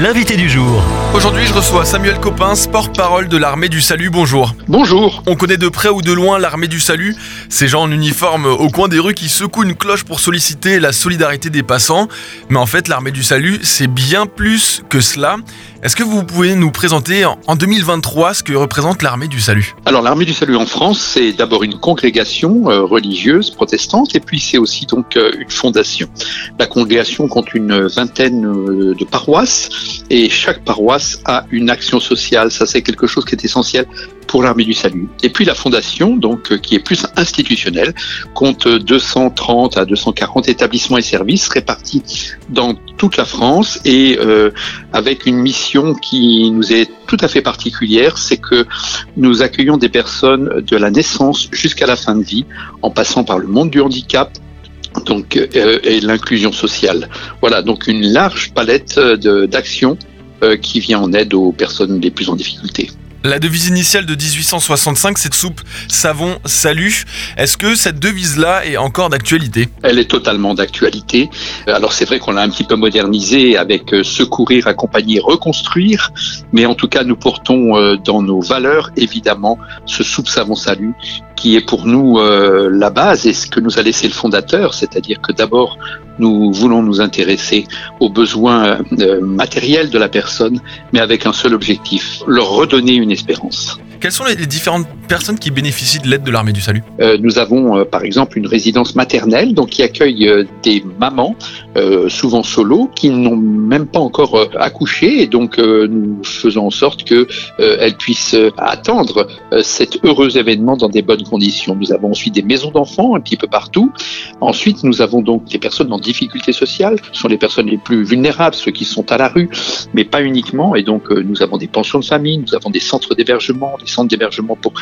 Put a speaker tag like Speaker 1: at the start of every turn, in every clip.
Speaker 1: l'invité du jour.
Speaker 2: Aujourd'hui, je reçois Samuel Copin, porte-parole de l'armée du salut. Bonjour.
Speaker 3: Bonjour.
Speaker 2: On connaît de près ou de loin l'armée du salut, ces gens en uniforme au coin des rues qui secouent une cloche pour solliciter la solidarité des passants. Mais en fait, l'armée du salut, c'est bien plus que cela. Est-ce que vous pouvez nous présenter en 2023 ce que représente l'armée du salut?
Speaker 3: Alors l'armée du salut en France, c'est d'abord une congrégation euh, religieuse protestante et puis c'est aussi donc euh, une fondation. La congrégation compte une vingtaine euh, de paroisses et chaque paroisse a une action sociale. Ça c'est quelque chose qui est essentiel pour l'armée du salut. Et puis la fondation, donc qui est plus institutionnelle, compte 230 à 240 établissements et services répartis dans toute la France et euh, avec une mission qui nous est tout à fait particulière, c'est que nous accueillons des personnes de la naissance jusqu'à la fin de vie, en passant par le monde du handicap, donc euh, et l'inclusion sociale. Voilà, donc une large palette d'actions euh, qui vient en aide aux personnes les plus en difficulté.
Speaker 2: La devise initiale de 1865, cette soupe savon salut. Est-ce que cette devise-là est encore d'actualité?
Speaker 3: Elle est totalement d'actualité. Alors c'est vrai qu'on l'a un petit peu modernisée avec euh, secourir, accompagner, reconstruire, mais en tout cas nous portons euh, dans nos valeurs évidemment ce soupe savon salut qui est pour nous euh, la base et ce que nous a laissé le fondateur, c'est-à-dire que d'abord nous voulons nous intéresser aux besoins euh, matériels de la personne, mais avec un seul objectif, leur redonner une espérance.
Speaker 2: Quelles sont les différentes personnes qui bénéficient de l'aide de l'armée du salut?
Speaker 3: Euh, Nous avons euh, par exemple une résidence maternelle donc qui accueille euh, des mamans, souvent solo, qui n'ont même pas encore accouché et donc nous faisons en sorte que elles puissent attendre cet heureux événement dans des bonnes conditions. Nous avons ensuite des maisons d'enfants un petit peu partout. Ensuite, nous avons donc des personnes en difficulté sociale, ce sont les personnes les plus vulnérables, ceux qui sont à la rue, mais pas uniquement. Et donc nous avons des pensions de famille, nous avons des centres d'hébergement, centres d'hébergement pour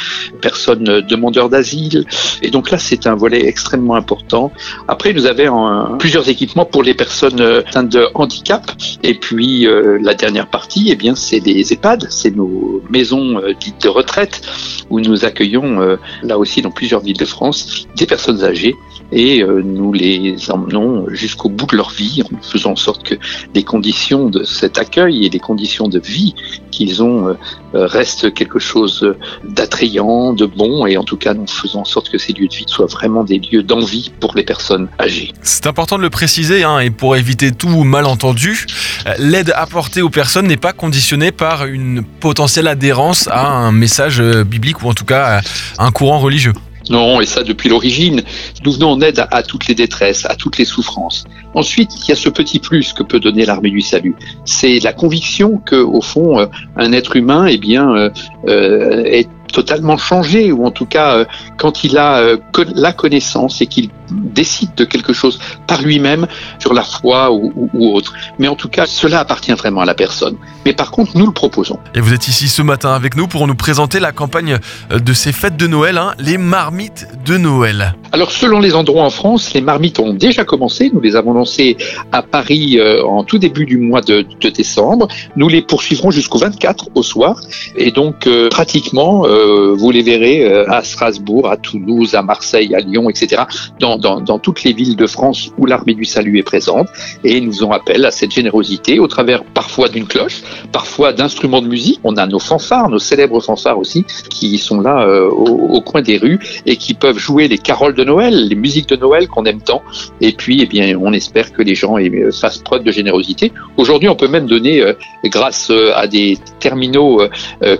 Speaker 3: personnes demandeurs d'asile. Et donc là, c'est un volet extrêmement important. Après, nous avons plusieurs équipements pour les personnes atteintes de handicap. Et puis, euh, la dernière partie, eh bien, c'est les EHPAD, c'est nos maisons euh, dites de retraite, où nous accueillons, euh, là aussi, dans plusieurs villes de France, des personnes âgées et nous les emmenons jusqu'au bout de leur vie en faisant en sorte que les conditions de cet accueil et les conditions de vie qu'ils ont restent quelque chose d'attrayant, de bon, et en tout cas, nous faisons en sorte que ces lieux de vie soient vraiment des lieux d'envie pour les personnes âgées.
Speaker 2: C'est important de le préciser, hein, et pour éviter tout malentendu, euh, l'aide apportée aux personnes n'est pas conditionnée par une potentielle adhérence à un message euh, biblique ou en tout cas à un courant religieux.
Speaker 3: Non, et ça depuis l'origine. Nous venons en aide à, toutes les détresses, à toutes les souffrances. Ensuite, il y a ce petit plus que peut donner l'armée du salut. C'est la conviction que, au fond, euh, un être humain, eh bien, euh, euh, est totalement changé, ou en tout cas, quand il a la connaissance et qu'il décide de quelque chose par lui-même sur la foi ou, autre. Mais en tout cas, cela appartient vraiment à la personne. Mais par contre, nous le proposons.
Speaker 2: Et vous êtes ici ce matin avec nous pour nous présenter la campagne de ces fêtes de Noël, hein, les marmites de Noël.
Speaker 3: Alors, selon les endroits en France, les marmites ont déjà commencé. Nous les avons lancées à Paris euh, en tout début du mois de, décembre. Nous les poursuivrons jusqu'au 24 au soir. Et donc, euh, pratiquement, euh, vous les verrez à Strasbourg, à Toulouse, à Marseille, à Lyon, etc. Dans dans, toutes les villes de France où l'armée du salut est présente et nous en appel à cette générosité au travers parfois d'une cloche, parfois d'instruments de musique. On a nos fanfares, nos célèbres fanfares aussi, qui sont là euh, au, coin des rues et qui peuvent jouer les caroles de Noël, les musiques de Noël qu'on aime tant. Et puis, eh bien, on espère que les gens euh, fassent preuve de générosité. Aujourd'hui, on peut même donner, euh, grâce à des terminaux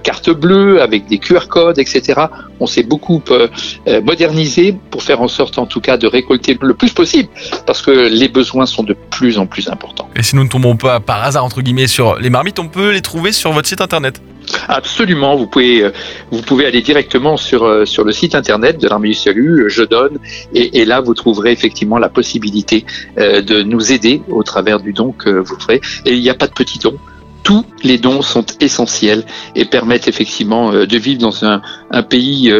Speaker 3: carte bleue avec des QR codes, etc. On s'est beaucoup modernisé pour faire en sorte, en tout cas, de récolter le plus possible parce que les besoins sont de plus en plus importants.
Speaker 2: Et si nous ne tombons pas par hasard entre guillemets sur les marmites, on peut les trouver sur votre site internet.
Speaker 3: Absolument, vous pouvez euh, vous pouvez aller directement sur euh, sur le site internet de l'armée du salut, euh, je donne, et, là vous trouverez effectivement la possibilité de nous aider au travers du don que vous ferez. Et il n'y a pas de petits dons tous les dons sont essentiels et permettent effectivement de vivre dans un, un pays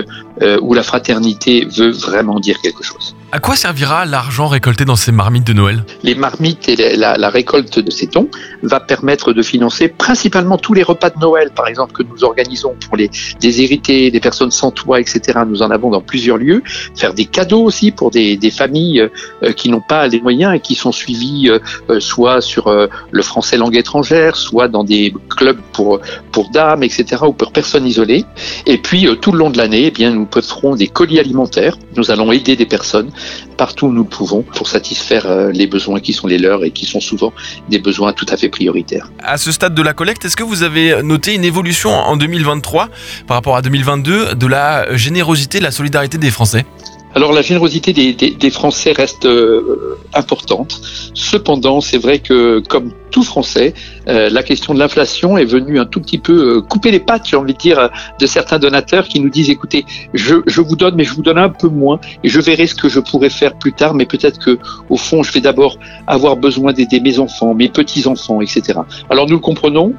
Speaker 3: où la fraternité veut vraiment dire quelque chose.
Speaker 2: À quoi servira l'argent récolté dans ces marmites de Noël?
Speaker 3: Les marmites et la, la, récolte de ces dons va permettre de financer principalement tous les repas de Noël, par exemple, que nous organisons pour les déshérités, les personnes sans toit, etc. Nous en avons dans plusieurs lieux. Faire des cadeaux aussi pour des, des familles euh, qui n'ont pas les moyens et qui sont suivies euh, euh, soit sur le français langue étrangère, soit dans des clubs pour pour dames, etc. ou pour personnes isolées. Et puis tout le long de l'année, eh bien nous ferons des colis alimentaires. Nous allons aider des personnes partout où nous le pouvons pour satisfaire euh, les besoins qui sont les leurs et qui sont souvent des besoins tout à fait prioritaires.
Speaker 2: À ce stade de la collecte, est-ce que vous avez noté une évolution en 2023 par rapport à 2022 de la générosité, de la solidarité des Français?
Speaker 3: Alors la générosité des, des, des Français reste euh, importante. Cependant, c'est vrai que comme tout Français, euh, la question de l'inflation est venue un tout petit peu euh, couper les pattes, j'ai envie de dire, de certains donateurs qui nous disent écoutez, je, je, vous donne, mais je vous donne un peu moins, et je verrai ce que je pourrai faire plus tard, mais peut-être que au fond, je vais d'abord avoir besoin d'aider mes enfants, mes petits enfants, etc. Alors nous le comprenons,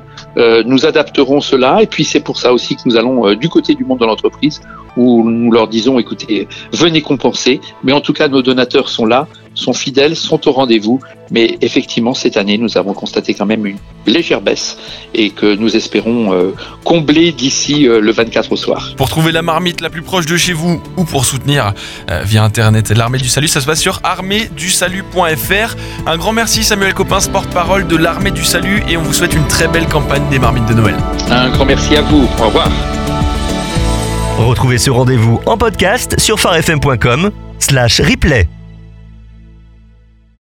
Speaker 3: nous adapterons cela, et puis c'est pour ça aussi que nous allons du côté du monde de l'entreprise où nous leur disons écoutez, venez compenser, mais en tout cas nos donateurs sont là, sont fidèles, sont au rendez-vous, mais effectivement cette année nous avons constaté quand même une légère baisse et que nous espérons euh, combler d'ici euh, le 24 au soir.
Speaker 2: Pour trouver la marmite la plus proche de chez vous ou pour soutenir euh, via internet l'armée du salut, ça se passe sur arméedusalut.fr. Un grand merci Samuel Copin, porte-parole de l'armée du salut et on vous souhaite une très belle campagne des marmites de Noël.
Speaker 3: Un grand merci à vous. Au revoir.
Speaker 1: Retrouvez ce rendez-vous en podcast sur farfm.com slash replay.